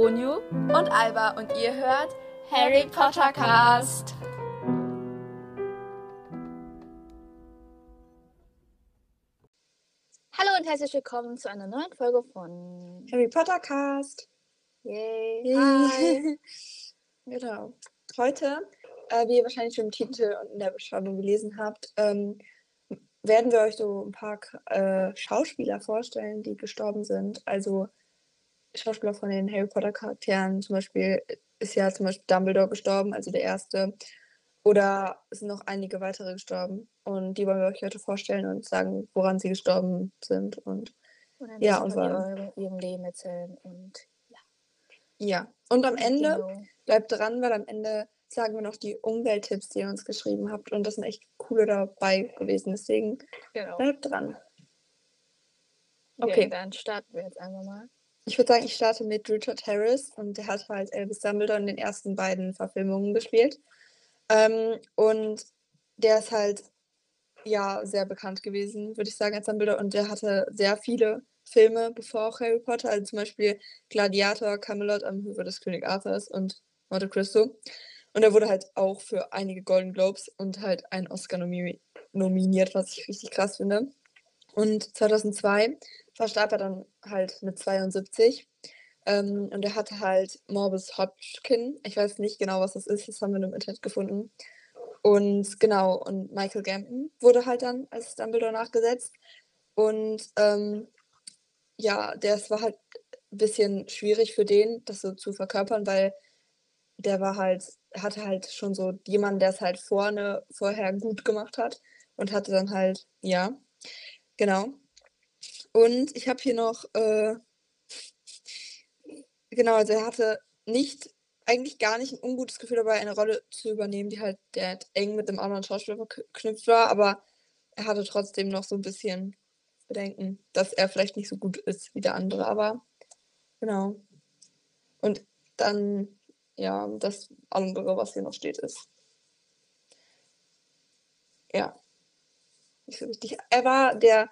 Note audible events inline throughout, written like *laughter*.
Onyu und Alba und ihr hört Harry Potter Cast. Hallo und herzlich willkommen zu einer neuen Folge von Harry Potter Cast. Yay. Yay. Hi. *laughs* Genau. Heute, äh, wie ihr wahrscheinlich schon im Titel und in der Beschreibung gelesen habt, ähm, werden wir euch so ein paar äh, Schauspieler vorstellen, die gestorben sind. Also Schauspieler von den Harry Potter Charakteren. Zum Beispiel ist ja zum Beispiel Dumbledore gestorben, also der erste. Oder es sind noch einige weitere gestorben. Und die wollen wir euch heute vorstellen und sagen, woran sie gestorben sind. Und Ja, und von war- ihrem, Leben erzählen und ja. Und am Ende Genau. bleibt dran, weil am Ende sagen wir noch die Umwelttipps, die ihr uns geschrieben habt. Und das sind echt coole dabei gewesen. Deswegen Genau. bleibt dran. Okay. Okay. dann starten wir jetzt einfach mal. Ich würde sagen, ich starte mit Richard Harris und der hat halt Elvis Dumbledore in den ersten beiden Verfilmungen gespielt. Ähm, und der ist halt ja sehr bekannt gewesen, würde ich sagen, als Dumbledore. Und der hatte sehr viele Filme, bevor auch Harry Potter, also zum Beispiel Gladiator, Camelot am Höfe des König Arthurs und Monte Cristo. Und er wurde halt auch für einige Golden Globes und halt einen Oscar nomi nominiert, was ich richtig krass finde. Und 2002 verstarb er dann halt mit 72. Ähm, und er hatte halt Morbus Hodgkin. Ich weiß nicht genau, was das ist. Das haben wir nur im Internet gefunden. Und genau, und Michael Gambon wurde halt dann als Dumbledore nachgesetzt. Und ähm, ja, das war halt ein bisschen schwierig für den, das so zu verkörpern, weil der war halt, hatte halt schon so jemanden, der es halt vorne vorher gut gemacht hat und hatte dann halt, ja, genau. Und ich habe hier noch, äh, genau, also er hatte nicht, eigentlich gar nicht ein ungutes Gefühl dabei, eine Rolle zu übernehmen, die halt der halt eng mit dem anderen Schauspieler verknüpft war, aber er hatte trotzdem noch so ein bisschen Bedenken, dass er vielleicht nicht so gut ist wie der andere, aber genau. Und dann, ja, das andere, was hier noch steht, ist. Ja. Nicht so wichtig. Er war der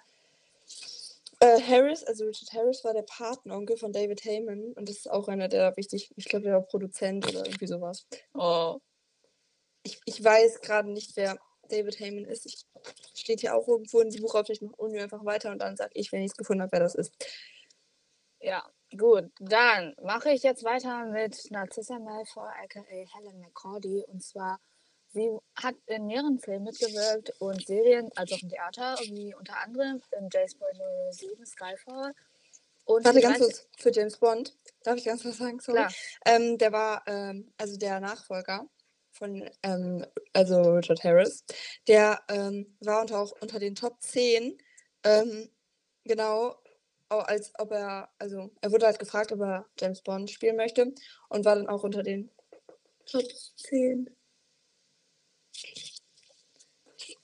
äh, Harris, also Richard Harris war der Patenonkel von David Heyman und das ist auch einer, der wichtig, ich glaube, der war Produzent oder irgendwie sowas. Oh. Ich, ich weiß gerade nicht, wer David Heyman ist. Ich, steht hier auch irgendwo in die Buchaufsicht noch Uni einfach weiter und dann sage ich, wenn ich es gefunden habe, wer das ist. Ja, gut. Dann mache ich jetzt weiter mit Narcissa Malfoy, aka Helen McCordy. Und zwar, sie hat in mehreren Filmen mitgewirkt und Serien, als auch im Theater, wie unter anderem in James Bond 07 Skyfall. Und Warte ganz kurz für James Bond. Darf ich ganz was sagen? Sorry. Klar. Ähm, der war, ähm, also der Nachfolger von, ähm, also Richard Harris, der ähm, war unter, auch unter den Top 10, ähm, genau, au- als ob er, also er wurde halt gefragt, ob er James Bond spielen möchte und war dann auch unter den Top 10.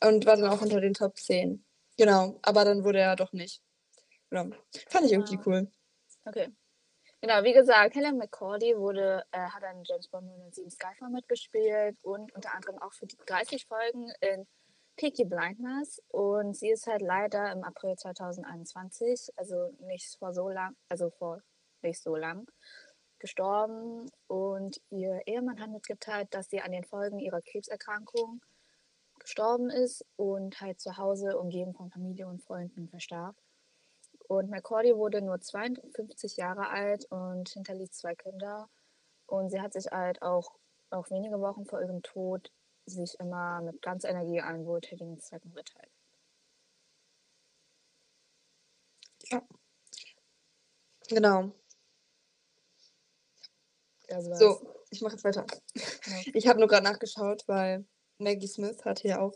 Und war dann auch unter den Top 10. Genau, aber dann wurde er doch nicht. Genau. Fand ich irgendwie Ah. cool. Okay. Genau, wie gesagt, Helen McCordy wurde, äh, hat an James Bond 007 Skyfall mitgespielt und unter anderem auch für die 30 Folgen in Peaky Blindness. Und sie ist halt leider im April 2021, also nicht vor so lang, also vor nicht so lang, gestorben. Und ihr Ehemann hat mitgeteilt, dass sie an den Folgen ihrer Krebserkrankung gestorben ist und halt zu Hause umgeben von Familie und Freunden verstarb. Und McCordy wurde nur 52 Jahre alt und hinterließ zwei Kinder. Und sie hat sich halt auch, auch wenige Wochen vor ihrem Tod sich immer mit ganzer Energie an wohltätigen Zwecken beteiligt. Genau. Das war's. So, ich mache jetzt weiter. Ja. *laughs* Ich habe nur gerade nachgeschaut, weil Maggie Smith hatte ja auch,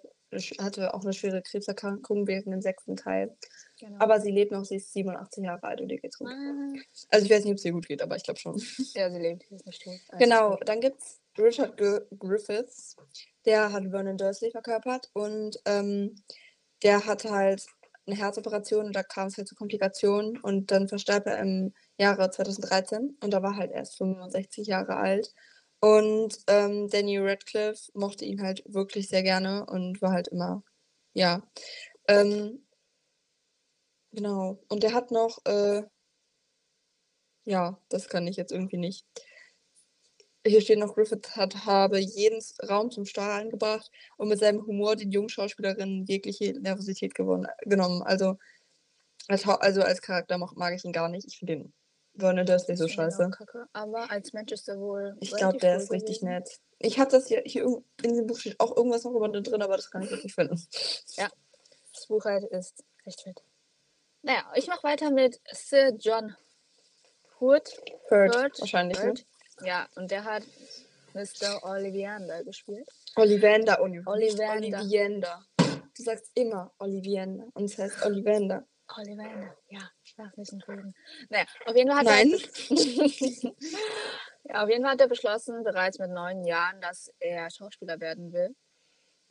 hatte auch eine schwere Krebserkrankung während dem sechsten Teil. Genau. Aber sie lebt noch, sie ist 87 Jahre alt und ihr geht's gut. Ah, Also ich weiß nicht, ob es ihr gut geht, aber ich glaube schon. *laughs* ja, sie lebt, sie ist nicht tot. Alles Genau, dann gibt's Richard Gr Griffiths, der hat Vernon Dursley verkörpert und ähm, der hatte halt eine Herzoperation und da kam es halt zu Komplikationen und dann verstarb er im Jahre 2013 und da war halt erst 65 Jahre alt. Und ähm, Danny Radcliffe mochte ihn halt wirklich sehr gerne und war halt immer, ja. Ähm, genau. Und der hat noch, äh, ja, das kann ich jetzt irgendwie nicht. Hier steht noch, Griffith hat, habe jeden Raum zum Strahlen gebracht und mit seinem Humor den jungen Schauspielerinnen jegliche Nervosität gewonnen, genommen. Also als, also als Charakter mag, ich ihn gar nicht. Ich finde den Vernon Dursley so Ich finde ihn scheiße. kacke, aber als Mensch ist er wohl. Ich glaube, der ist richtig nett. Ich habe das hier, hier in diesem Buch steht auch irgendwas noch über den drin, aber das kann ich jetzt nicht finden. Das Buch halt ist recht fit. Naja, ich mache weiter mit Sir John Hood. Hurt, Hurt, wahrscheinlich. Hurt. Ne? Ja, und der hat Mr. Ollivander gespielt. Ollivander, Olli Ollivander. Ollivander. Du sagst immer Ollivander und es heißt Ollivander. Ollivander, ja, nicht entschuldigen. Naja, auf jeden Fall hat Nein. er. *laughs* ja, auf jeden Fall hat er beschlossen, bereits mit neun Jahren, dass er Schauspieler werden will.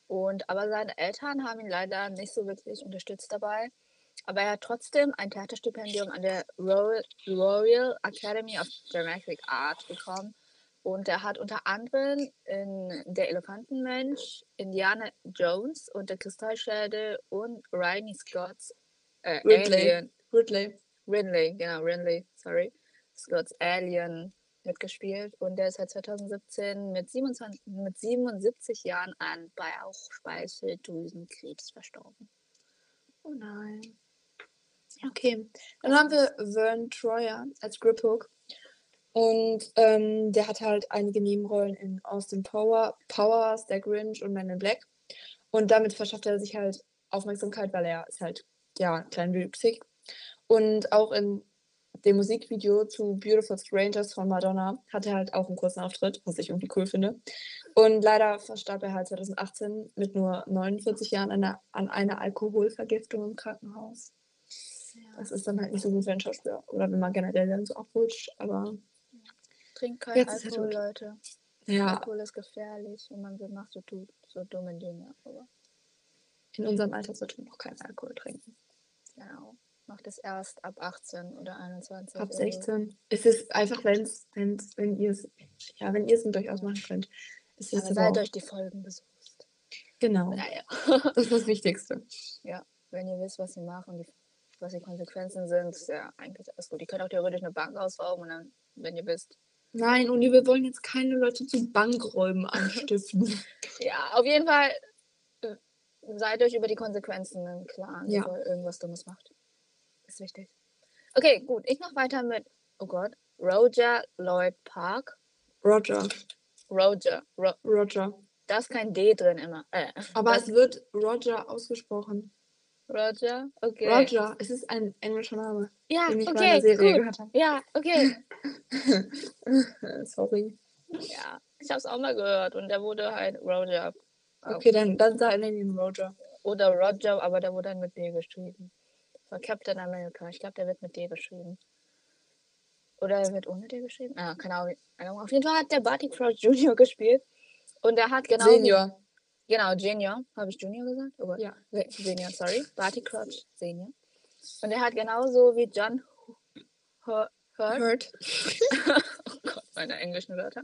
Und aber seine Eltern haben ihn leider nicht so wirklich unterstützt dabei. Aber er hat trotzdem ein Theaterstipendium an der Royal, Royal Academy of Dramatic Art bekommen. Und er hat unter anderem in Der Elefantenmensch, Indiana Jones und der Kristallschädel und Ridley Scotts äh, Ridley. Alien, Ridley. Ridley, genau, Ridley, sorry, Scotts Alien mitgespielt. Und der ist seit 2017 mit, 27, mit 77 Jahren an Bauchspeicheldrüsenkrebs verstorben. Oh nein. Okay. Dann haben wir Vern Troyer als Griphook. Und ähm, der hat halt einige Nebenrollen in Austin Power, Powers, Der Grinch und Men in Black. Und damit verschafft er sich halt Aufmerksamkeit, weil er ist halt, ja, kleinwüchsig. Und auch in dem Musikvideo zu Beautiful Strangers von Madonna hat er halt auch einen kurzen Auftritt, was ich irgendwie cool finde. Und leider verstarb er halt 2018 mit nur 49 Jahren an einer, an einer Alkoholvergiftung im Krankenhaus. Das ist dann halt nicht so gut für einen Schauspieler. Oder wenn man generell dann so abrutscht. Aber Trinkt kein Jetzt er Alkohol, tot. Leute. ja, Alkohol ist gefährlich und man macht so, tu- so dumme Dinge. Aber in unserem Alter sollte man noch keinen Alkohol trinken. genau. Macht es erst ab 18 oder 21. Ab oder so. 16. Es ist einfach, wenn's, wenn's, wenn ihr es, ja, wenn ihr es durchaus machen könnt. Es ist Aber seid euch die Folgen bewusst. genau. Naja. Das ist das Wichtigste. *laughs* Wenn ihr wisst, was ihr macht und die, was die Konsequenzen sind, ist ja eigentlich alles gut. Ihr könnt auch theoretisch eine Bank ausrauben und dann, wenn ihr wisst. Nein, Uni, wir wollen jetzt keine Leute zu Bankräumen *laughs* anstiften. Ja, auf jeden Fall äh, seid euch über die Konsequenzen im Klaren, Ja. bevor ihr irgendwas Dummes macht. Ist wichtig. Okay, gut. Ich mache weiter mit, oh Gott, Roger Lloyd Park. Roger. Roger. Ro Roger. da ist kein D drin immer. Äh, Aber es wird Roger ausgesprochen. Roger? Okay. Roger, es ist ein englischer Name, Ja, den ich mal in okay, der Serie gut. gehört habe. Ja, okay. *laughs* Sorry. ja, ich habe es auch mal gehört und der wurde halt Roger. Okay, dann, dann sei ihn Roger. Oder Roger, aber der wurde dann mit D geschrieben. War Captain America. Ich glaube, der wird mit D geschrieben. Oder er wird ohne D geschrieben? Ah, keine Ahnung. Auf jeden Fall hat der Barty Crouch Jr. *laughs* gespielt. Und er hat genau. Senior. Genau, Junior. Habe ich Junior gesagt? Oh. Ja. Senior, sorry. Barty Crouch Senior. Und er hat genauso wie John Hurt. Hurt. *laughs* oh Gott, meine englischen Wörter.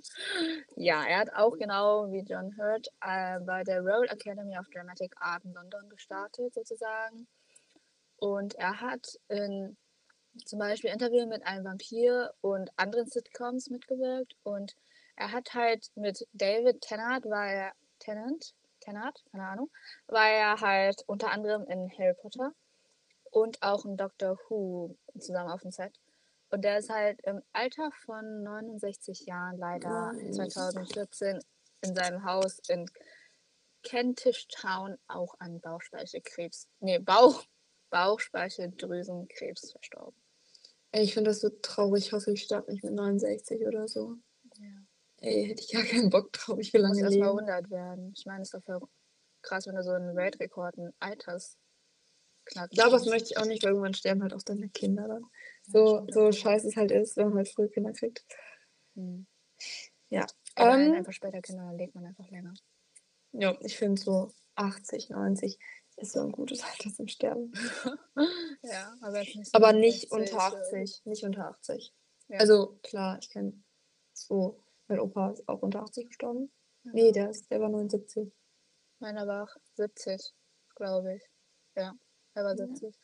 Ja, er hat auch genau wie John Hurt äh, bei der Royal Academy of Dramatic Art in London gestartet, sozusagen. Und er hat in zum Beispiel Interview mit einem Vampir und anderen Sitcoms mitgewirkt. Und er hat halt mit David Tennant, war er Tennant, Tennant, keine Ahnung, war er halt unter anderem in Harry Potter und auch in Doctor Who zusammen auf dem Set. Und der ist halt im Alter von 69 Jahren leider Nice. 2014 in seinem Haus in Kentish Town auch an Bauchspeicheldrüsenkrebs, nee, Bauch, Bauchspeicheldrüsenkrebs verstorben. Ey, ich finde das so traurig. Ich hoffe, ich sterbe nicht mit 69 oder so. Ja. Ey, hätte ich gar keinen Bock drauf. Ich will lange erstmal leben. 100 werden. Ich meine, es ist doch voll krass, wenn du so einen Weltrekord, einen Alters knackst. Ja, das möchte ich auch nicht, weil irgendwann sterben halt auch deine Kinder dann. Ja, So, scheiße es halt ist, wenn man halt früh Kinder kriegt. Hm. Ja. Aber Ähm, einfach später Kinder, dann lebt man einfach länger. Ja, ich finde so 80, 90 ist so ein gutes Alter zum Sterben. *laughs* Ja, aber nicht so Aber nicht 60 unter oder so. 80. Nicht unter 80. Ja. Also klar, ich kenne so, mein Opa ist auch unter 80 gestorben. Ja. Nee, der, ist, der war 79. Meiner war auch 70, glaube ich. Ja, er war Ja. 70.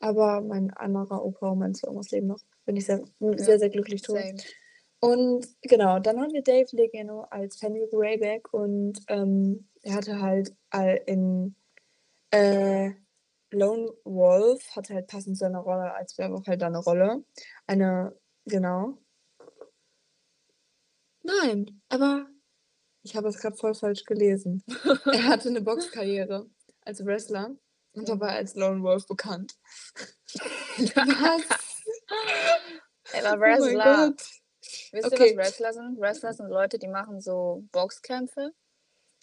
Aber mein anderer Opa und mein Omas leben noch. Bin ich sehr, sehr, sehr glücklich drüber. Und genau, dann haben wir Dave Legeno als Fenrir Greyback und ähm, er hatte halt all in äh, Lone Wolf, hatte halt passend zu seiner Rolle als Werwolf halt da eine Rolle. Eine, genau. Nein, aber ich habe es gerade voll falsch gelesen. *laughs* er hatte eine Boxkarriere als Wrestler und war als Lone Wolf bekannt. *laughs* Was? *laughs* Er war Oh Wrestler. Gott. Wisst Okay. ihr, was Wrestler sind? Wrestler sind Leute, die machen so Boxkämpfe.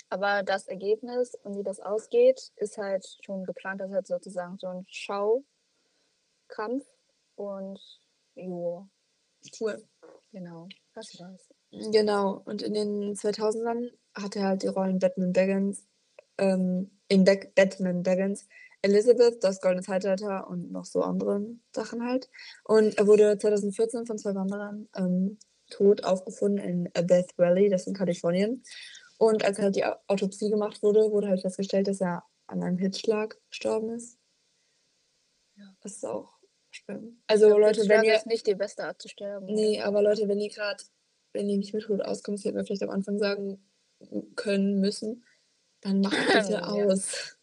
Aber das Ergebnis und wie das ausgeht, ist halt schon geplant. Das ist halt sozusagen so ein Schaukampf. Und jo, Cool. genau. Das war's. Genau, und in den 2000ern hat er halt die Rollen Batman Begins, ähm, in Back Batman Begins, Elizabeth, das Goldene Zeitalter und noch so anderen Sachen halt. Und er wurde 2014 von zwei Wanderern ähm, tot aufgefunden in Death Valley, das ist in Kalifornien. Und als halt die Au- Autopsie gemacht wurde, wurde halt festgestellt, dass er an einem Hitzschlag gestorben ist. Ja. Das ist auch schlimm. Also glaub, Leute, wenn ihr... ist nicht die beste Art zu sterben. Nee, aber Leute, wenn ihr gerade, wenn ihr nicht mit Hut auskommt, das hätten wir vielleicht am Anfang sagen können müssen, dann macht *laughs* bitte Ja. aus.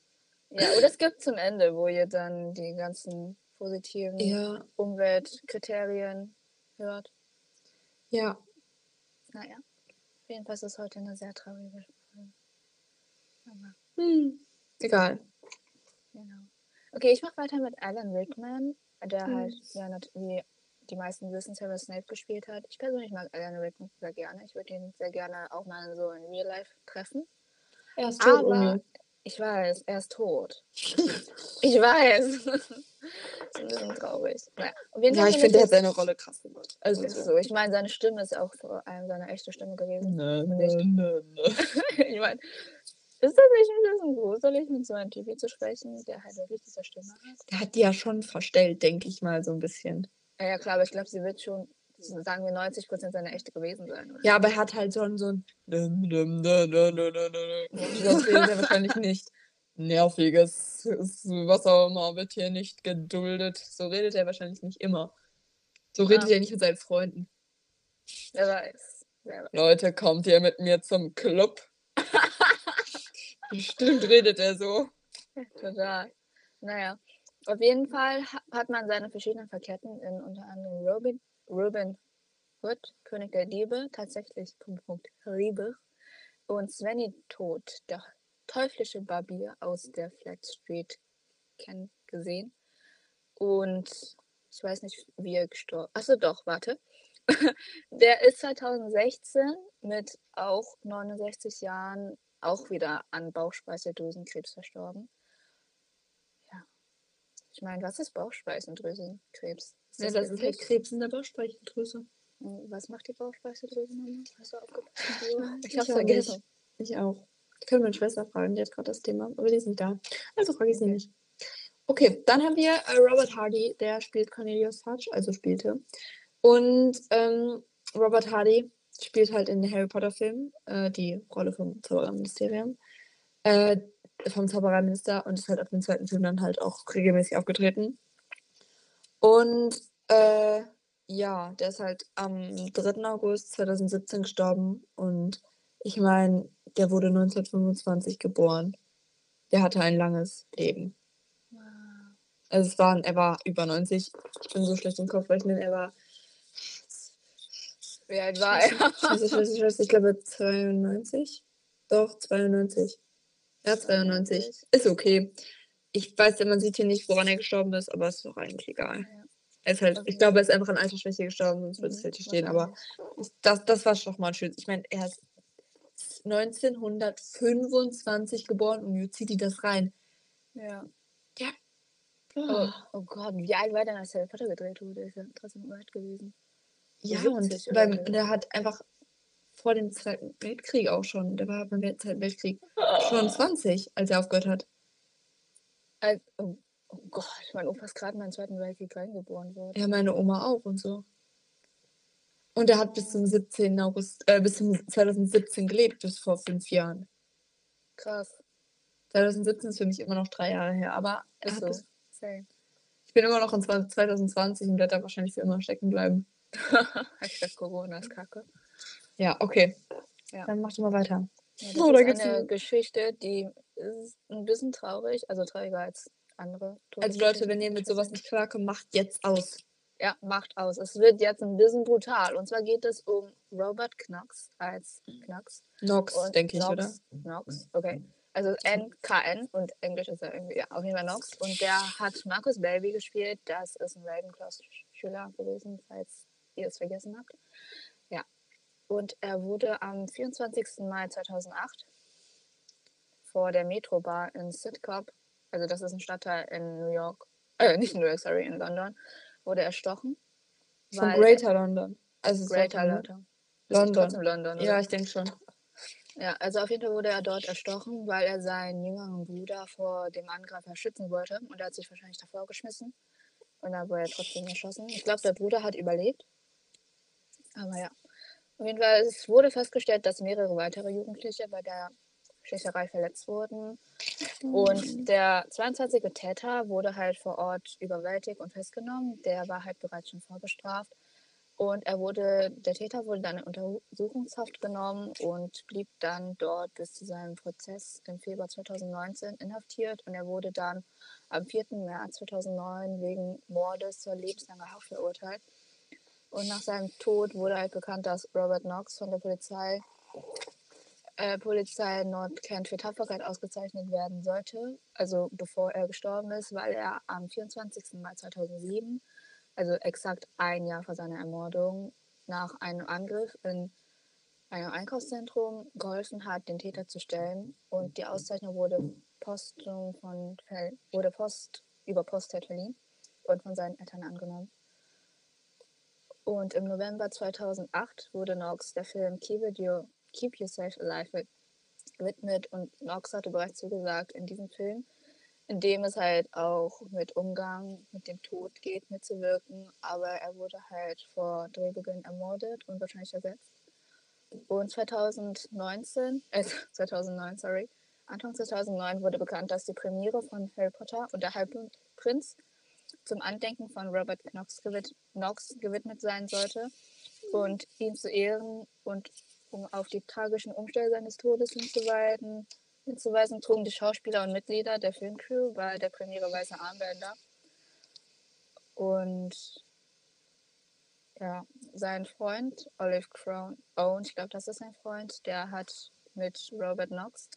Ja, oder es gibt zum Ende, wo ihr dann die ganzen positiven Ja, Umweltkriterien hört. ja. Naja, auf jeden Fall ist es heute eine sehr traurige Folge. Aber, Hm. Egal. genau. Okay, ich mache weiter mit Alan Rickman, der Hm. halt, ja, wie die meisten wissen, Severus Snape gespielt hat. Ich persönlich mag Alan Rickman sehr gerne. Ich würde ihn sehr gerne auch mal so in Real Life treffen. Er ist tot, Aber. Ich weiß, er ist tot. ich weiß. *laughs* ist ein bisschen traurig. Naja, Ja, ich finde er hat seine Rolle krass gemacht. Also ist so. Ich meine, seine Stimme ist auch vor allem seine echte Stimme gewesen. Nicht. nö, nö. ich meine, ist das nicht ein bisschen gruselig, mit so einem TV zu sprechen, der halt wirklich diese Stimme hat? Der hat die ja schon verstellt, denke ich mal, so ein bisschen. Ja, ja klar, aber ich glaube, sie wird schon, sagen wir, 90% seine echte gewesen sein. Oder? Ja, aber er hat halt schon so ein. Sonst redet er wahrscheinlich nicht. Nerviges, was auch immer, wird hier nicht geduldet. So redet er wahrscheinlich nicht immer. So redet Ah. er nicht mit seinen Freunden. Wer weiß. Wer weiß. Leute, kommt ihr mit mir zum Club? Bestimmt redet er so. Total. Naja, auf jeden Fall ha- hat man seine verschiedenen Verkehrten in unter anderem Robin, Robin Hood, König der Diebe, tatsächlich Punkt, Punkt, Liebe, und Svenny Tod, der teuflische Barbier aus der Flat Street, kennen, gesehen. Und ich weiß nicht, wie er gestorben Achso, doch, warte. *laughs* der ist 2016 mit auch 69 Jahren auch wieder an Bauchspeicheldrüsenkrebs verstorben. Ich meine, was ist Bauchspeicheldrüsenkrebs? Ist Ja, das ist halt Krebs in der Bauchspeicheldrüse. Hm, Was macht die Bauchspeicheldrüse nochmal? Hast du aufgepasst? *laughs* Ich hab's vergessen. Ich auch. Ich könnte meine Schwester fragen, die hat gerade das Thema, aber die ist nicht da. Also frage ich sie Okay. nicht. Okay, dann haben wir äh, Robert Hardy, der spielt Cornelius Fudge, also spielte. Und ähm, Robert Hardy spielt halt in den Harry Potter Filmen äh, die Rolle vom Zaubererministerium, äh, vom Zaubererminister und ist halt auf dem zweiten Film dann halt auch regelmäßig aufgetreten. Und äh, ja, der ist halt am 3. August 2017 gestorben und ich meine, der wurde 1925 geboren. Der hatte ein langes Leben. Also es waren, er war über 90. Ich bin so schlecht im Kopfrechnen. Er war, Wie alt war er? scheiße, scheiße, scheiße, ich glaube 92. Doch, 92. Ja, 92. Ist okay. Ich weiß, man sieht hier nicht, woran er gestorben ist, aber ist doch eigentlich egal. Ja. Er ist halt, Okay. ich glaube, er ist einfach an Altersschwäche gestorben, sonst würde es Mhm, halt hier stehen. Aber das, das war doch mal schön. Ich meine, er ist 1925 geboren und jetzt zieht die das rein. Ja. Oh. Oh, oh Gott, wie alt war der, als Harry Potter gedreht wurde? Ist er trotzdem alt gewesen. Ja, 70 und so. der hat einfach vor dem Zweiten Weltkrieg auch schon, der war beim Zweiten Weltkrieg schon 20, als er aufgehört hat. Als, oh, oh Gott, mein Opa ist gerade in den Zweiten Weltkrieg reingeboren worden. Ja, meine Oma auch und so. Und er hat bis zum 17. August, äh, bis zum 2017 gelebt, bis vor fünf Jahren. Krass. 2017 ist für mich immer noch drei Jahre her, aber er Ist so. bis, Same. bin immer noch in 2020 und werde da wahrscheinlich für immer stecken bleiben. *laughs* Hashtag Corona ist kacke. Ja, okay. Ja. Dann mach doch mal weiter. Ja, das Oh, da gibt's eine ein- Geschichte, die ist ein bisschen traurig, also trauriger als andere. Also Leute, wenn ihr mit sowas nicht klarkommt, macht jetzt aus. Ja, macht aus. Es wird jetzt ein bisschen brutal. Und zwar geht es um Robert Knox als Knox. Nox, Und denke ich, Knox, oder? Knox, okay. Also N-K-N und Englisch ist er irgendwie, ja, auf jeden Fall Knox. Und der hat Marcus Baby gespielt. Das ist ein Ravenclaw-Schüler gewesen, falls ihr es vergessen habt. Und er wurde am 24. Mai 2008 vor der Metro-Bar in Sidcup, also das ist ein Stadtteil in New York, äh, nicht in New York, sorry, in London, wurde erstochen. Von Greater London. Also Greater London. London. London. Ja, ich denke schon. Ja, also auf jeden Fall wurde er dort erstochen, weil er seinen jüngeren Bruder vor dem Angreifer schützen wollte. Und er hat sich wahrscheinlich davor geschmissen. Und dann wurde er trotzdem erschossen. Ich glaube, der Bruder hat überlebt. Aber ja. Auf jeden Fall, es wurde festgestellt, dass mehrere weitere Jugendliche bei der Schießerei verletzt wurden. Und der 22. Täter wurde halt vor Ort überwältigt und festgenommen. Der war halt bereits schon vorbestraft. Und er wurde, der Täter wurde dann in Untersuchungshaft genommen und blieb dann dort bis zu seinem Prozess im Februar 2019 inhaftiert. Und er wurde dann am 4. März 2009 wegen Mordes zur lebenslanger Haft verurteilt. Und nach seinem Tod wurde halt bekannt, dass Robert Knox von der Polizei, äh, Polizei Nordkent für Tapferkeit ausgezeichnet werden sollte. Also bevor er gestorben ist, weil er am 24. Mai 2007 also exakt ein Jahr vor seiner Ermordung, nach einem Angriff in einem Einkaufszentrum geholfen hat, den Täter zu stellen. Und die Auszeichnung wurde postum von wurde Post über Post halt verliehen und von seinen Eltern angenommen. Und im November 2008 wurde Knox der Film Keep, It Your, Keep Yourself Alive gewidmet und Knox hatte bereits zugesagt, in diesem Film in dem es halt auch mit Umgang mit dem Tod geht, mitzuwirken. Aber er wurde halt vor Drehbeginn ermordet und wahrscheinlich ersetzt. Und 2019, äh, *laughs* 2009, sorry, Anfang 2009 wurde bekannt, dass die Premiere von Harry Potter und der Halbblutprinz zum Andenken von Robert Knox, gewid Knox gewidmet sein sollte. Und ihm zu ehren und um auf die tragischen Umstände seines Todes hinzuweisen, hinzuweisen, trugen die Schauspieler und Mitglieder der Filmcrew bei der Premiere weiße Armbänder. Und ja, sein Freund, Olive Crown Owen, ich glaube, das ist sein Freund, der hat mit Robert Knox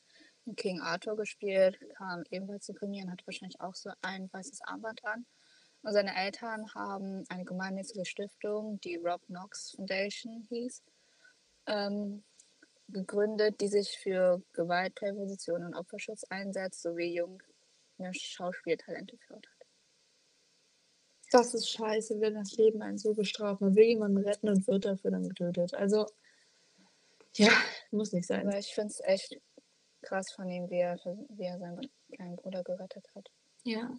in King Arthur gespielt, kam ebenfalls zur Premiere und hat wahrscheinlich auch so ein weißes Armband an. Und seine Eltern haben eine gemeinnützige Stiftung, die Rob Knox Foundation hieß, ähm, gegründet, die sich für Gewaltprävention und Opferschutz einsetzt, sowie junge Schauspieltalente fördert. Das ist scheiße, wenn das Leben einen so bestraft. Man will jemanden retten und wird dafür dann getötet. Also, ja, muss nicht sein. Aber ich finde es echt krass von ihm, wie er, wie er seinen kleinen Bruder gerettet hat. Ja.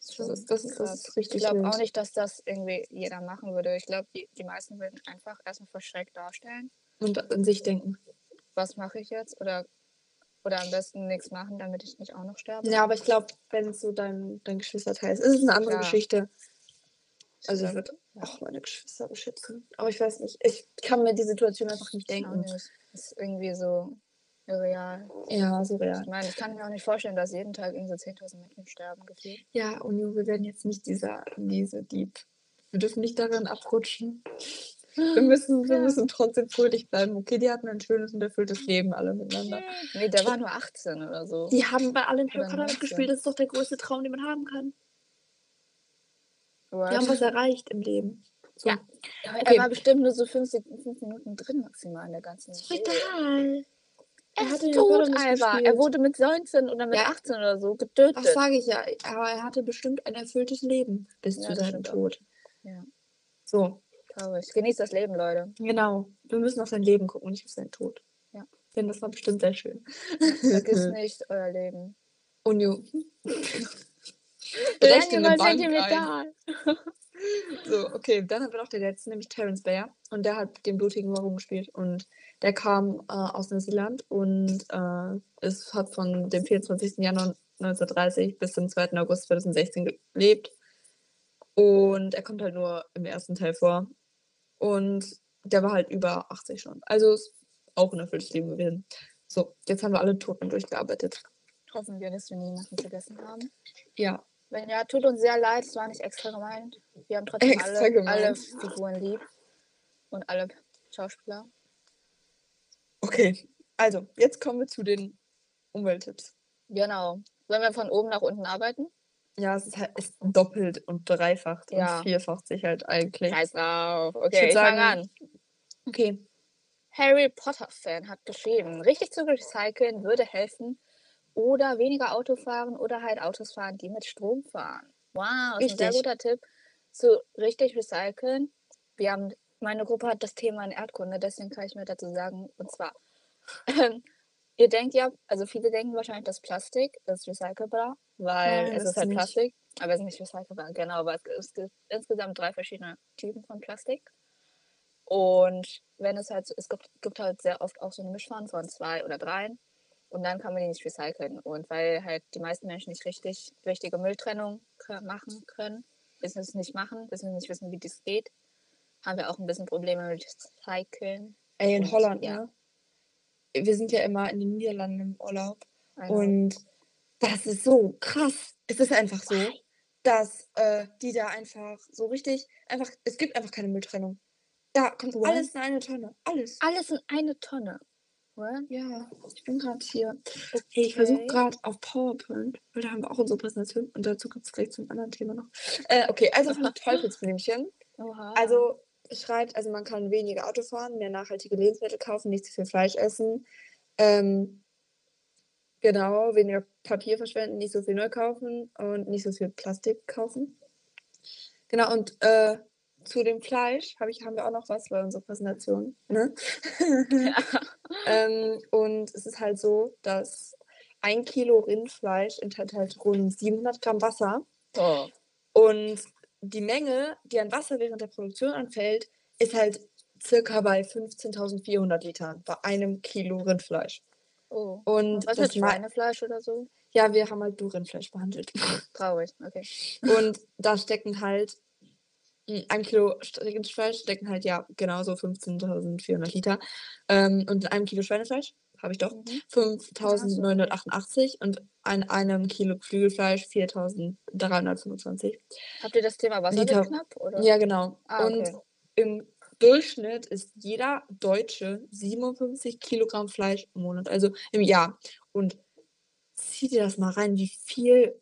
Das Das ist, das ist, das krass. ist richtig Ich glaube auch nicht, dass das irgendwie jeder machen würde. Ich glaube, die, die meisten würden einfach erstmal verschreckt darstellen. Und an sich denken. Was mache ich jetzt? Oder, oder am besten nichts machen, damit ich nicht auch noch sterbe. Ja, aber ich glaube, wenn es so dein, dein Geschwisterteil ist, ist es eine andere Klar. Geschichte. Also ich würde auch meine Geschwister beschützen. Aber ich weiß nicht, ich kann mir die Situation einfach nicht denken. nicht. Das ist irgendwie so irreal. Ja, surreal. Ich meine, ich kann mir auch nicht vorstellen, dass jeden Tag irgendwie so 10.000 Menschen sterben, gefühlt. Ja, und wir werden jetzt nicht dieser, diese Dieb. Wir dürfen nicht darin abrutschen. Wir müssen, wir Ja. müssen trotzdem fröhlich bleiben. Okay, die hatten ein schönes und erfülltes Leben alle miteinander. Nee, der war nur 18 oder so. Die haben bei allen Harry Potter 19. mitgespielt. Das ist doch der größte Traum, den man haben kann. What? Die haben was erreicht im Leben. So. Ja. Okay. Er war bestimmt nur so fünf, Sek- fünf Minuten drin maximal in der ganzen Serie. egal. Er hatte ist tot, Alba. Er wurde mit 19 oder mit Ja. 18 oder so getötet. Das sage ich ja. Aber er hatte bestimmt ein erfülltes Leben bis Ja, zu seinem auch. Tod. Ja. So, Traurig. Genießt das Leben, Leute. genau. Wir müssen auf sein Leben gucken und nicht auf seinen Tod. Ja. Denn das war bestimmt sehr schön. Vergisst *laughs* nicht euer Leben. Recht in eine Bank ein. *laughs* So, okay, dann haben wir noch den letzten, nämlich Terence Bayer. Und der hat den blutigen Warum gespielt. Und der kam äh, aus Neuseeland und äh, es hat von dem 24. Januar 1930 bis zum 2. August 2016 gelebt. Und er kommt halt nur im ersten Teil vor. Und der war halt über 80 schon. Also ist auch ein erfülltes Leben gewesen. So, jetzt haben wir alle Toten durchgearbeitet. Hoffen wir, dass wir niemanden vergessen haben. Ja. Wenn ja, tut uns sehr leid, es war nicht extra gemeint. Wir haben trotzdem alle, alle. Figuren lieb. Und alle Schauspieler. Okay. Also, jetzt kommen wir zu den Umwelttipps. Genau. Sollen wir von oben nach unten arbeiten? Ja, es ist halt ist doppelt und dreifacht Ja. und vierfacht sich halt eigentlich. Scheiß drauf. Ich Okay, ich, fange sagen- an. Okay. Harry Potter-Fan hat geschrieben, richtig zu recyceln würde helfen oder weniger Auto fahren oder halt Autos fahren, die mit Strom fahren. Wow, ist ein sehr guter Tipp. Zu richtig recyceln. Wir haben, meine Gruppe hat das Thema in Erdkunde, deswegen kann ich mir dazu sagen, und zwar, ähm, ihr denkt ja, also viele denken wahrscheinlich, dass Plastik ist recycelbar, weil Nein, es ist halt nicht. Plastik, aber es ist nicht recycelbar, genau, weil es, gibt insgesamt drei verschiedene Typen von Plastik. Und wenn es halt, so- es gibt, gibt halt sehr oft auch so eine Mischform von zwei oder dreien. Und dann kann man die nicht recyceln. Und weil halt die meisten Menschen nicht richtig richtige Mülltrennung machen können, wissen es nicht machen, wissen nicht wissen, wie das geht, haben wir auch ein bisschen Probleme mit Recyceln. Ey, in Und, Holland, ja. ne? Wir sind ja immer in den Niederlanden im Urlaub. Also, Und das ist so krass. Es ist einfach so, dass äh, die da einfach so richtig, einfach, es gibt einfach keine Mülltrennung. Da kommt What? alles in eine Tonne. Alles. alles in eine Tonne. What? Ja, ich bin gerade hier. Hey, ich versuche Okay. gerade auf PowerPoint, weil da haben wir auch unsere Präsentation und dazu gibt es gleich zum anderen Thema noch. Äh, okay, also von *laughs* Teufelsblümchen. Oha. Also schreibt, also man kann weniger Auto fahren, mehr nachhaltige Lebensmittel kaufen, nicht zu viel Fleisch essen. Ähm, genau, weniger Papier verschwenden, nicht so viel neu kaufen und nicht so viel Plastik kaufen. Genau, und äh, zu dem Fleisch hab ich, haben wir auch noch was bei unserer Präsentation. Ne? *laughs* ähm, und es ist halt so, dass ein Kilo Rindfleisch enthält halt rund 700 Gramm Wasser. oh. Und die Menge, die an Wasser während der Produktion anfällt, ist halt circa bei 15.400 Litern bei einem Kilo Rindfleisch. oh. Und Was das Schweinefleisch oder so? ja, wir haben halt nur Rindfleisch behandelt. Traurig, okay. Und da stecken halt ein Kilo St- Rindfleisch stecken halt ja genauso 15.400 Liter. Ähm, und in einem Kilo Schweinefleisch habe ich doch Mhm. 5.988 und an einem Kilo Geflügelfleisch 4.325. Habt ihr das Thema Wasser Liter. knapp? Oder? Ja, genau. Ah, Und okay. im Durchschnitt ist jeder Deutsche 57 Kilogramm Fleisch im Monat, also im Jahr. Und zieh dir das mal rein, wie viel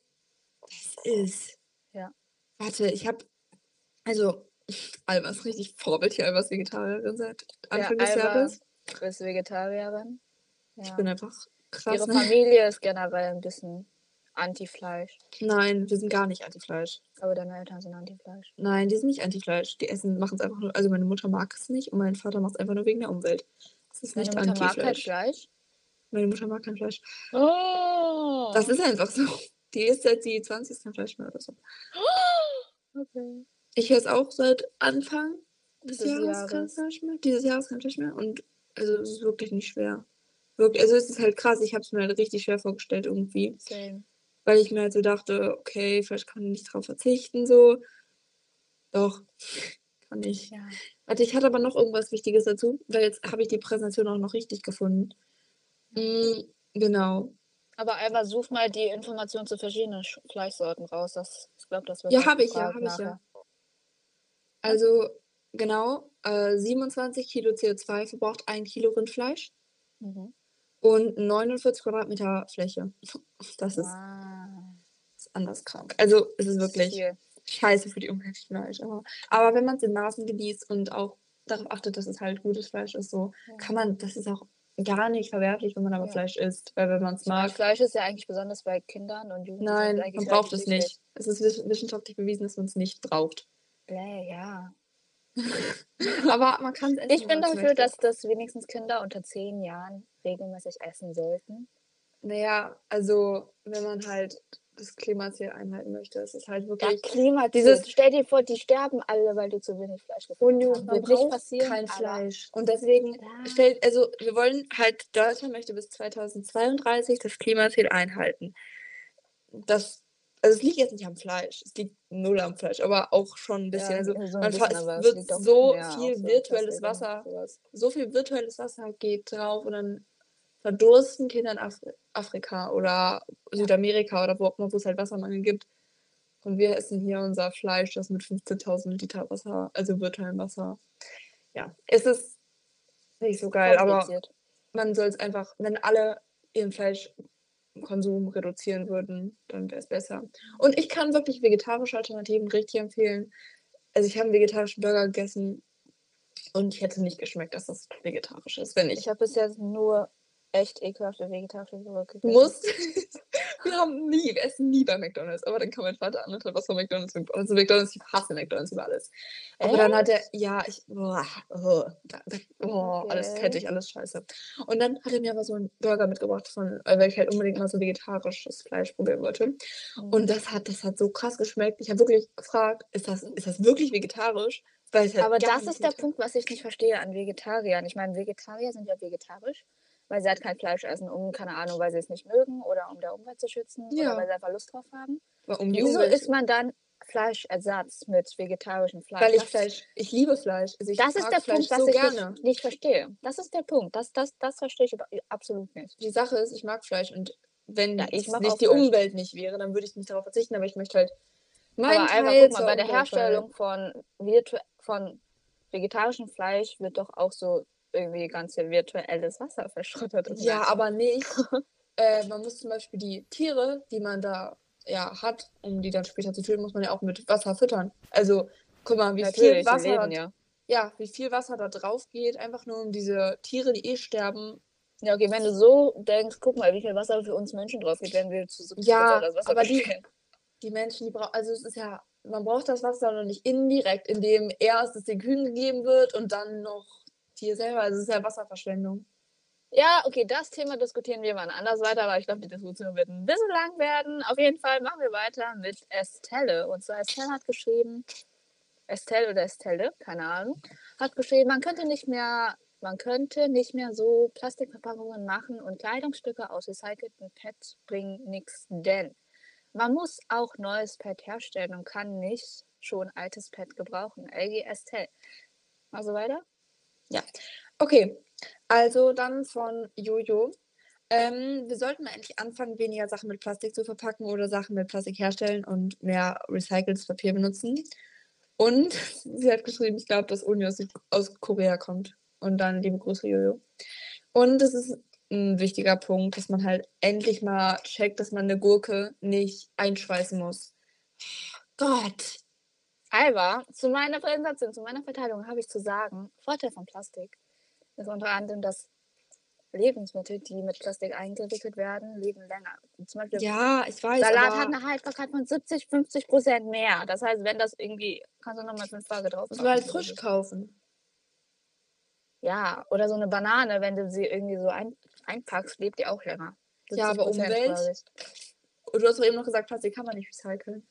das ist. Ja. Warte, ich habe, also, Alba ist richtig Vorbild hier, Alba ist Vegetarierin seit Anfang des Alba Jahres. ist Vegetarierin. Ich Ja. bin einfach krass. Ihre Ne? Familie ist generell ein bisschen Anti-Fleisch. Nein, wir sind gar nicht Anti-Fleisch. Aber deine Eltern sind Anti-Fleisch. Nein, die sind nicht Anti-Fleisch. Die essen, machen es einfach nur, also meine Mutter mag es nicht und mein Vater macht es einfach nur wegen der Umwelt. Das ist Deine nicht Mutter mag kein Anti-Fleisch. Fleisch. Meine Mutter mag kein Fleisch. Oh! Das ist einfach so. Die isst seit sie 20 ist kein Fleisch mehr oder so. *gasps* okay. Ich esse auch seit Anfang des Des Jahres, Jahres. Mehr. Dieses Jahres kein Fleisch mehr. Und also es ist wirklich nicht schwer. Wirklich, also es ist halt krass. Ich habe es mir halt richtig schwer vorgestellt irgendwie. Same. Weil ich mir halt so dachte, okay, vielleicht kann ich nicht drauf verzichten, so. Doch, kann ich. Ja. Warte, ich hatte aber noch irgendwas Wichtiges dazu, weil jetzt habe ich die Präsentation auch noch richtig gefunden. Mm, genau. Aber Alba, such mal die Informationen zu verschiedenen Sch- Fleischsorten raus. Das, ich glaube, das wird Ja, habe ich ja, habe ich ja. Also, genau, äh, 27 Kilo CO2 verbraucht ein Kilo Rindfleisch Mhm. und 49 Quadratmeter Fläche. *laughs* Das ist, Wow. ist anders krank. Also, es ist wirklich Viel. scheiße für die Umwelt Fleisch. Aber, aber wenn man es in Maßen genießt und auch darauf achtet, dass es halt gutes Fleisch ist, so Ja. kann man, das ist auch gar nicht verwerflich, wenn man aber Ja. Fleisch isst, weil wenn man es mag, Fleisch ist ja eigentlich besonders bei Kindern und Jugendlichen. nein, man braucht es nicht. Es ist wiss- wissenschaftlich bewiesen, dass man es nicht braucht. Bläh, ja. Aber man kann es essen. Ich bin dafür, möchte. dass das wenigstens Kinder unter 10 Jahren regelmäßig essen sollten. Naja, also wenn man halt das Klimaziel einhalten möchte, ist es halt Ja, wirklich. Klima, dieses- dieses, stell dir vor, die sterben alle, weil du zu wenig Fleisch gegessen hast. Wird nicht passieren, kein Fleisch. Und deswegen Ja. stellt, also wir wollen halt, Deutschland möchte bis 2032 das Klimaziel einhalten. Das Also es liegt jetzt nicht am Fleisch, es liegt null am Fleisch, aber auch schon ein bisschen. Ja, also so man bisschen, es wird auch so viel so virtuelles und Wasser, so viel virtuelles Wasser geht drauf und dann verdursten Kinder in Afri Afrika oder Südamerika oder wo auch immer, wo es halt Wassermangel gibt. Und wir essen hier unser Fleisch, das mit 15.000 Liter Wasser, also virtuellem Wasser. Ja, es ist nicht so geil, aber man soll es einfach, wenn alle ihren Fleischkonsum reduzieren würden, dann wäre es besser. Und ich kann wirklich vegetarische Alternativen richtig empfehlen. Also ich habe einen vegetarischen Burger gegessen und ich hätte nicht geschmeckt, dass das vegetarisch ist, wenn ich. Ich habe bis jetzt nur echt ekelhafte vegetarische Burger gegessen. musst. *laughs* wir haben nie, wir essen nie bei McDonalds. Aber dann kam mein Vater an und hat was von McDonalds mitgebracht. Also McDonalds, ich hasse McDonalds über alles. Aber dann hat er, ja, ich, boah, oh, oh alles Okay. fettig, alles scheiße. Und dann hat er mir aber so einen Burger mitgebracht, von, äh, weil ich halt unbedingt mal so vegetarisches Fleisch probieren wollte. Und das hat, das hat so krass geschmeckt. Ich habe wirklich gefragt, ist das, ist das wirklich vegetarisch? Halt Aber das ist der. Punkt, was ich nicht verstehe an Vegetariern. Ich meine, Vegetarier sind ja vegetarisch, weil sie halt kein Fleisch essen, um, keine Ahnung, weil sie es nicht mögen oder um der Umwelt zu schützen Ja. oder weil sie einfach Lust drauf haben. Aber Um die Wieso Umwelt. isst man dann Fleischersatz mit vegetarischem Fleisch? weil ich Fleisch, ich liebe Fleisch. Also ich Das ist der Fleisch Punkt, was so ich gerne. nicht, nicht verstehe. Das ist der Punkt. Das, das, das verstehe ich absolut nicht. die Sache ist, ich mag Fleisch und wenn Ja, ich nicht die Fleisch. Umwelt nicht wäre, dann würde ich nicht darauf verzichten, aber ich möchte halt meinen Aber einfach, Teil guck mal, bei der Herstellung von, von vegetarischem Fleisch wird doch auch so irgendwie ganze virtuelles Wasser verschrottet. Ja, so. aber nicht. *laughs* äh, man muss zum Beispiel die Tiere, die man da ja hat, um die dann später zu töten, muss man ja auch mit Wasser füttern. Also guck mal, wie Natürlich, viel die Wasser leben, da, ja. ja, wie viel Wasser da drauf geht, einfach nur um diese Tiere, die eh sterben. Ja, okay, wenn du so denkst, guck mal, wie viel Wasser für uns Menschen drauf geht, wenn wir zu 70 Ja, aus Wasser aber die- bestehen. Die Menschen, die brauchen, also es ist ja, man braucht das Wasser noch nicht indirekt, indem erst es den Kühen gegeben wird und dann noch Tier selber. Also es ist ja Wasserverschwendung. Ja, okay, das Thema diskutieren wir mal anders weiter, aber ich glaube, die Diskussion wird ein bisschen lang werden. Auf jeden Fall machen wir weiter mit Estelle. Und zwar Estelle hat geschrieben, Estelle oder Estelle, keine Ahnung, hat geschrieben, man könnte nicht mehr, man könnte nicht mehr so Plastikverpackungen machen und Kleidungsstücke aus recyceltem PET bringen nichts, denn man muss auch neues PET herstellen und kann nicht schon altes PET gebrauchen. LG Estelle. Also weiter? Okay, also dann von Jojo. Ähm, wir sollten mal endlich anfangen, weniger Sachen mit Plastik zu verpacken oder Sachen mit Plastik herstellen und mehr recyceltes Papier benutzen. Und *laughs* sie hat geschrieben, ich glaube, dass Uni aus, aus Korea kommt. Und dann liebe Grüße, Jojo. Und es ist ein wichtiger Punkt, dass man halt endlich mal checkt, dass man eine Gurke nicht einschweißen muss. Gott. Aber zu meiner Präsentation, zu meiner Verteidigung habe ich zu sagen, Vorteil von Plastik ist unter anderem, dass Lebensmittel, die mit Plastik eingewickelt werden, leben länger. Zum Beispiel Ja, ich weiß. Salat hat eine Haltbarkeit von 70, 50 Prozent mehr. Das heißt, wenn das irgendwie, kannst du nochmal fünf Tage drauf muss man halt frisch kaufen. Ja, oder so eine Banane, wenn du sie irgendwie so ein, einpackst, lebt die auch länger. Ja, aber 70%, Umwelt? ich. Und du hast doch eben noch gesagt, Plastik kann man nicht recyceln.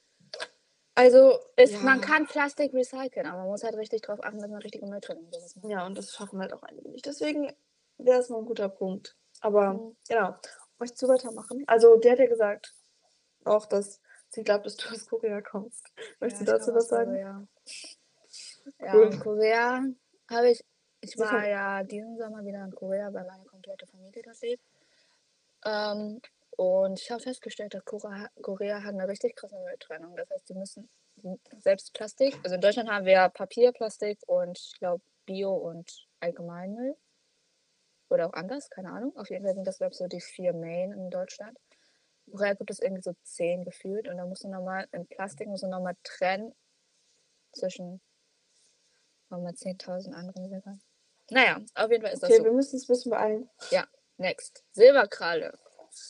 Also, Ist, ja. Man kann Plastik recyceln, aber man muss halt richtig drauf achten, dass man richtige Mülltrennung sowas macht. Ja, und das schaffen halt auch einige nicht. Deswegen wäre es mal ein guter Punkt. Aber Mhm. genau. Möchtest du weitermachen? Also, der hat ja gesagt, auch, dass sie glaubt, dass du aus Korea kommst. Möchtest Ja, du dazu was sagen? Korea. Ja, Cool. in Korea habe ich, ich war ja diesen Sommer wieder in Korea, weil meine komplette Familie dort lebt. Ähm, und ich habe festgestellt, dass Korea, Korea hat eine richtig krasse Mülltrennung. Das heißt, die müssen selbst Plastik, also in Deutschland haben wir ja Papier, Plastik und ich glaube Bio und Allgemeinmüll. Oder auch anders, keine Ahnung. Auf jeden Fall sind das, glaube ich, so die vier Main in Deutschland. In Korea gibt es irgendwie so zehn gefühlt und da musst du nochmal, in Plastik musst du nochmal trennen zwischen nochmal 10.000 anderen Silbern. Naja, auf jeden Fall ist das Okay, so. wir müssen es ein bisschen beeilen. Next. Silberkralle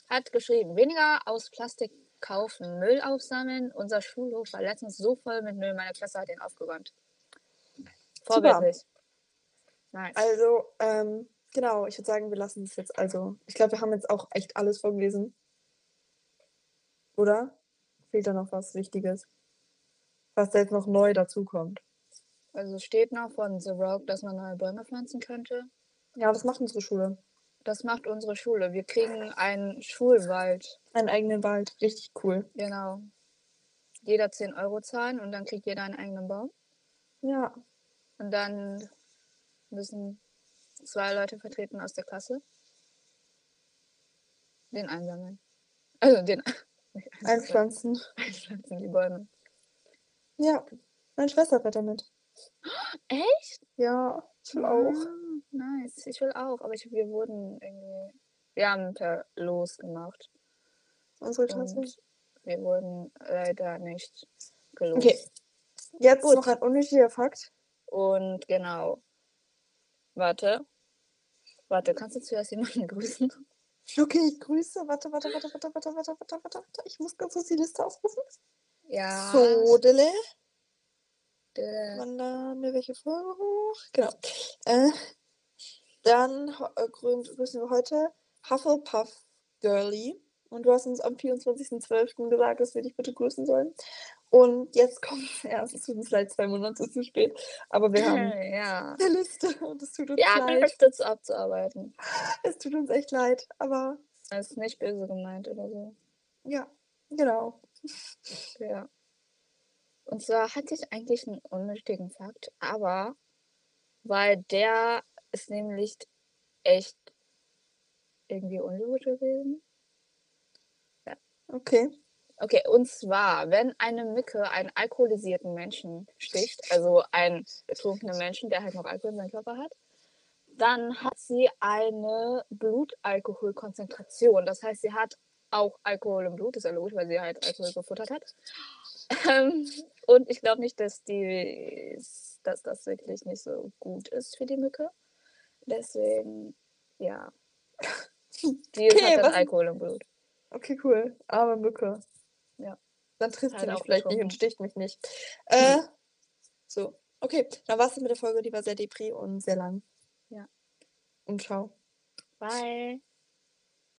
hat geschrieben, weniger aus Plastik kaufen, Müll aufsammeln. Unser Schulhof war letztens so voll mit Müll, meine Klasse hat ihn aufgeräumt. Vorbildlich. Nice. Also, ähm, genau, ich würde sagen, wir lassen es jetzt. Also, ich glaube, wir haben jetzt auch echt alles vorgelesen. Oder? Fehlt da noch was Wichtiges? Was da jetzt noch neu dazukommt. Also steht noch von The Rock, dass man neue Bäume pflanzen könnte. Ja, das macht unsere Schule. Das macht unsere Schule. Wir kriegen einen Schulwald. Einen eigenen Wald. Richtig cool. Genau. jeder 10 Euro zahlen und dann kriegt jeder einen eigenen Baum. Ja. Und dann müssen zwei Leute vertreten aus der Klasse den einsammeln. Also den *laughs* Einpflanzen. einpflanzen, die Bäume. Ja. Meine Schwester fährt damit. Echt? Ja, ich auch. Nice. Ich will auch, aber ich, wir wurden irgendwie. Wir haben per Los gemacht. Unsere Klasse. Und wir wurden leider nicht gelost. Okay. Jetzt Gut. noch ein unnötiger Fakt. Und genau. Warte. Warte, kannst du zuerst jemanden *laughs* grüßen? Okay, ich grüße. Warte, warte, warte, warte, warte, warte, warte, warte, warte. Ich muss ganz kurz die Liste aufrufen. Ja. So, Dille. Äh, Wann laden wir welche Folge hoch? Genau. Äh, dann äh, grü- grüßen wir heute Hufflepuff Girly. Und du hast uns am 24.12. gesagt, dass wir dich bitte grüßen sollen. Und jetzt kommt, *laughs* ja, es tut uns leid, zwei Monate zu spät. Aber wir haben *clears throat* ja. eine Liste *laughs* und es tut uns eine leid. Liste zu abzuarbeiten. Es tut uns echt leid. Aber Das ist nicht böse gemeint oder so. ja, genau. Ja. Und zwar hatte ich eigentlich einen unnötigen Fakt, aber weil der ist nämlich echt irgendwie unlogisch gewesen. Okay. Okay, und zwar, wenn eine Mücke einen alkoholisierten Menschen sticht, also einen betrunkenen Menschen, der halt noch Alkohol in seinem Körper hat, dann hat sie eine Blutalkoholkonzentration. Das heißt, sie hat auch Alkohol im Blut, ist ja logisch, weil sie halt Alkohol gefuttert hat. Ähm, und ich glaube nicht, dass die, dass das wirklich nicht so gut ist für die Mücke. Deswegen, ja. *laughs* Die Okay, hat dann Alkohol im Blut. Okay, cool. Arme Mücke. Ja. Dann trifft Halt sie mich auch vielleicht nicht und sticht mich nicht. Äh, so. Okay, dann war's das mit der Folge. Die war sehr depri und sehr lang. Ja. Und ciao. Bye.